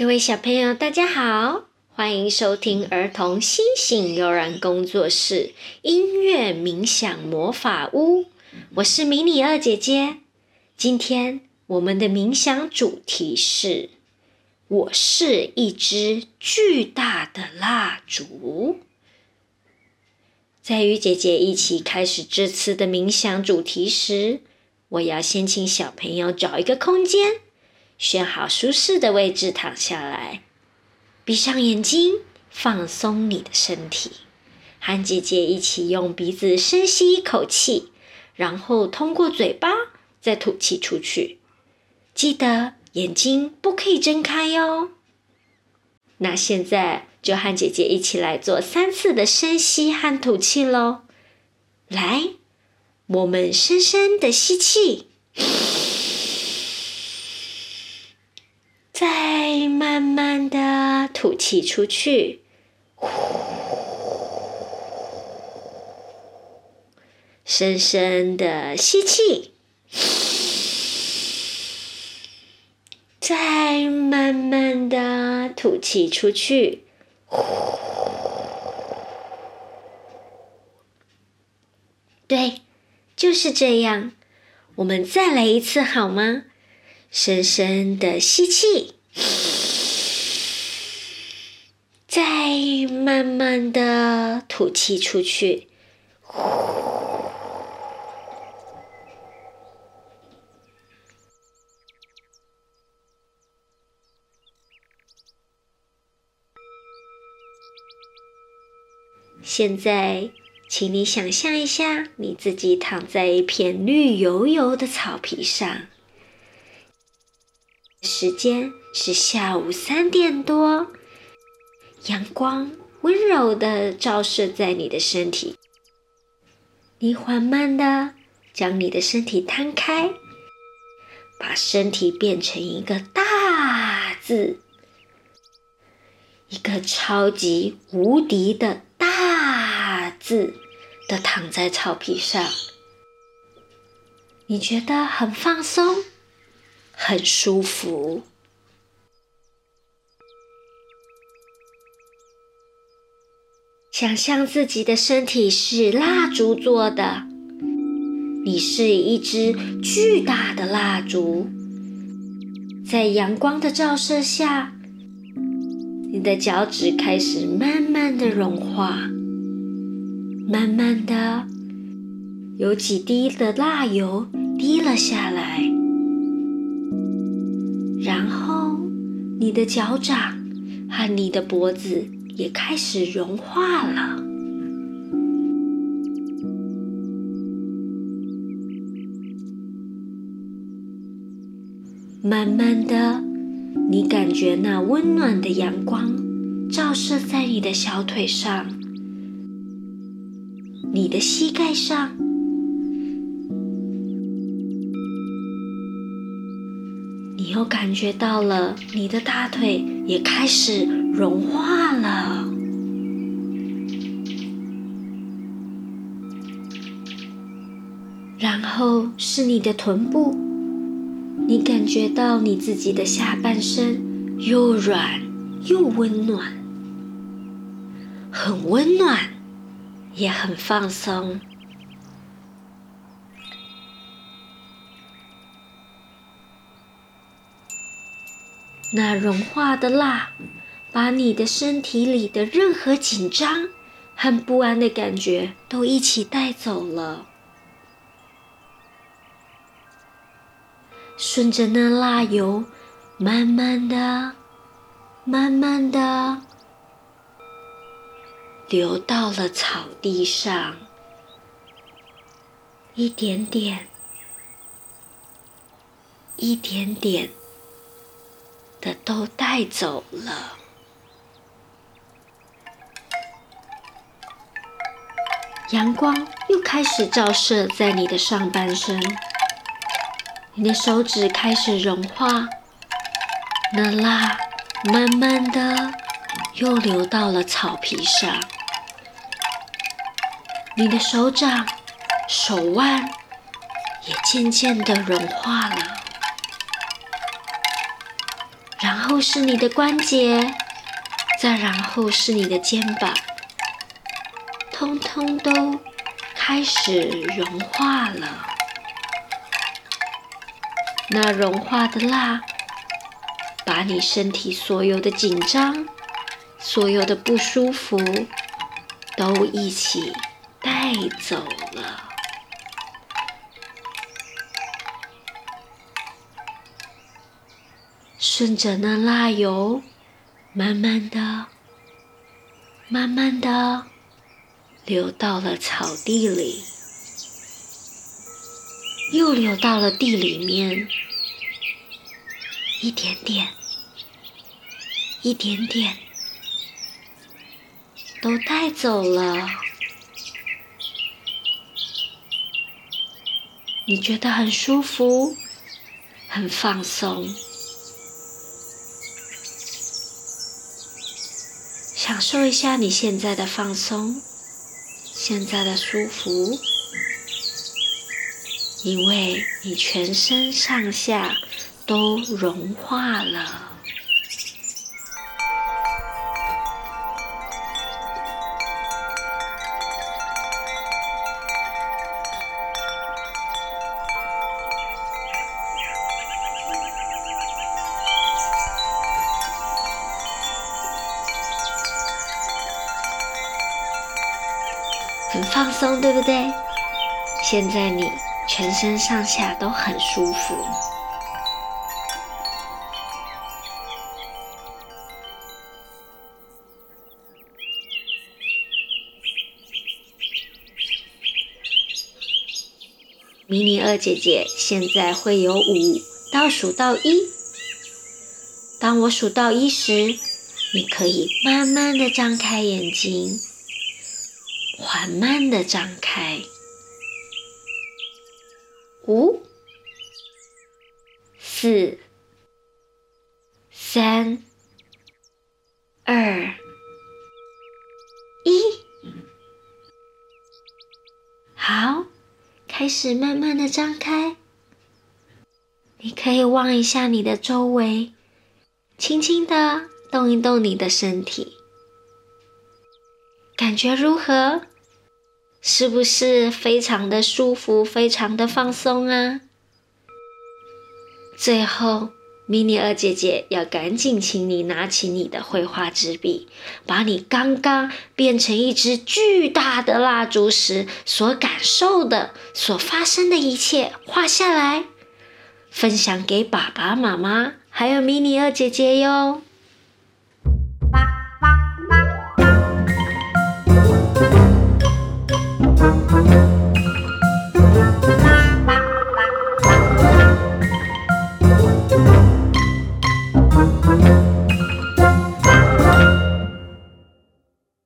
各位小朋友，大家好，欢迎收听儿童星星悠然工作室音乐冥想魔法屋。我是迷你二姐姐。今天我们的冥想主题是：我是一只巨大的蜡烛。在与姐姐一起开始这次的冥想主题时，我要先请小朋友找一个空间，选好舒适的位置躺下来，闭上眼睛，放松你的身体，和姐姐一起用鼻子深吸一口气，然后通过嘴巴再吐气出去。记得眼睛不可以睁开哟。那现在就和姐姐一起来做三次的深吸和吐气喽，来。我们深深的吸气，再慢慢的吐气出去。深深的吸气，再慢慢的吐气出去。对。就是这样，我们再来一次好吗？深深的吸气，再慢慢的吐气出去。现在。请你想象一下，你自己躺在一片绿油油的草皮上。时间是下午三点多，阳光温柔的照射在你的身体。你缓慢的将你的身体摊开，把身体变成一个大字，一个超级无敌的大字。的躺在草皮上，你觉得很放松，很舒服。想象自己的身体是蜡烛做的，你是一支巨大的蜡烛，在阳光的照射下，你的脚趾开始慢慢的融化。慢慢的，有几滴的蜡油滴了下来，然后你的脚掌和你的脖子也开始融化了。慢慢的，你感觉那温暖的阳光照射在你的小腿上。你的膝盖上，你又感觉到了你的大腿也开始融化了，然后是你的臀部，你感觉到你自己的下半身又软又温暖，很温暖。也很放松。那融化的蜡，把你的身体里的任何紧张和不安的感觉都一起带走了。顺着那蜡油，慢慢的、慢慢的。流到了草地上，一点点，一点点的都带走了。阳光又开始照射在你的上半身，你的手指开始融化，那蜡慢慢的又流到了草皮上。你的手掌、手腕也渐渐的融化了，然后是你的关节，再然后是你的肩膀，通通都开始融化了。那融化的蜡，把你身体所有的紧张、所有的不舒服，都一起带走了。顺着那蜡油，慢慢的、慢慢的流到了草地里。又流到了地里面，一点点，一点点，都带走了。你觉得很舒服，很放松，享受一下你现在的放松，现在的舒服。因为你全身上下都融化了，很放松，对不对？现在你。全身上下都很舒服。迷你二姐姐现在会有五倒数到一，当我数到一时，你可以慢慢的张开眼睛，缓慢的张开。五、四、三、二、一，好，开始慢慢的张开。你可以望一下你的周围，轻轻的动一动你的身体，感觉如何？是不是非常的舒服，非常的放松啊？最后，迷你二姐姐要赶紧请你拿起你的绘画纸笔，把你刚刚变成一支巨大的蜡烛时所感受的、所发生的一切画下来，分享给爸爸妈妈还有迷你二姐姐哟。